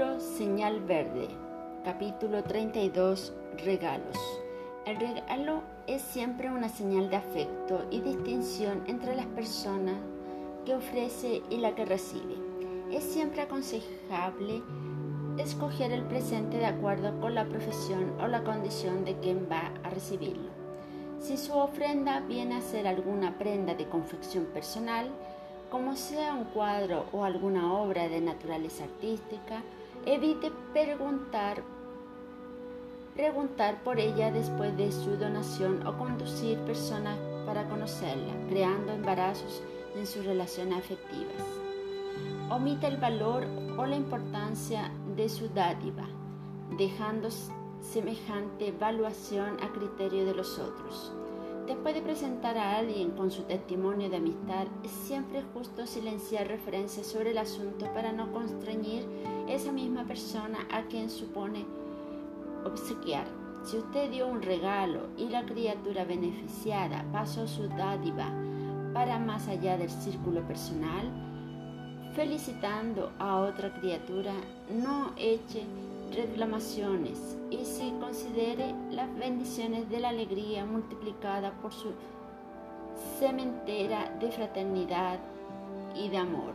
Señal verde, capítulo 32, regalos. El regalo es siempre una señal de afecto y distinción entre las personas que ofrece y la que recibe. Es siempre aconsejable escoger el presente de acuerdo con la profesión o la condición de quien va a recibirlo. Si su ofrenda viene a ser alguna prenda de confección personal, como sea un cuadro o alguna obra de naturaleza artística, evite preguntar, preguntar por ella después de su donación o conducir personas para conocerla, creando embarazos en sus relaciones afectivas. Omite el valor o la importancia de su dádiva, dejando semejante evaluación a criterio de los otros. Después de presentar a alguien con su testimonio de amistad, es siempre justo silenciar referencias sobre el asunto para no constreñir esa misma persona a quien supone obsequiar. Si usted dio un regalo y la criatura beneficiada pasó su dádiva para más allá del círculo personal, felicitando a otra criatura, no eche reclamaciones y si considere las bendiciones de la alegría multiplicada por su cementera de fraternidad y de amor.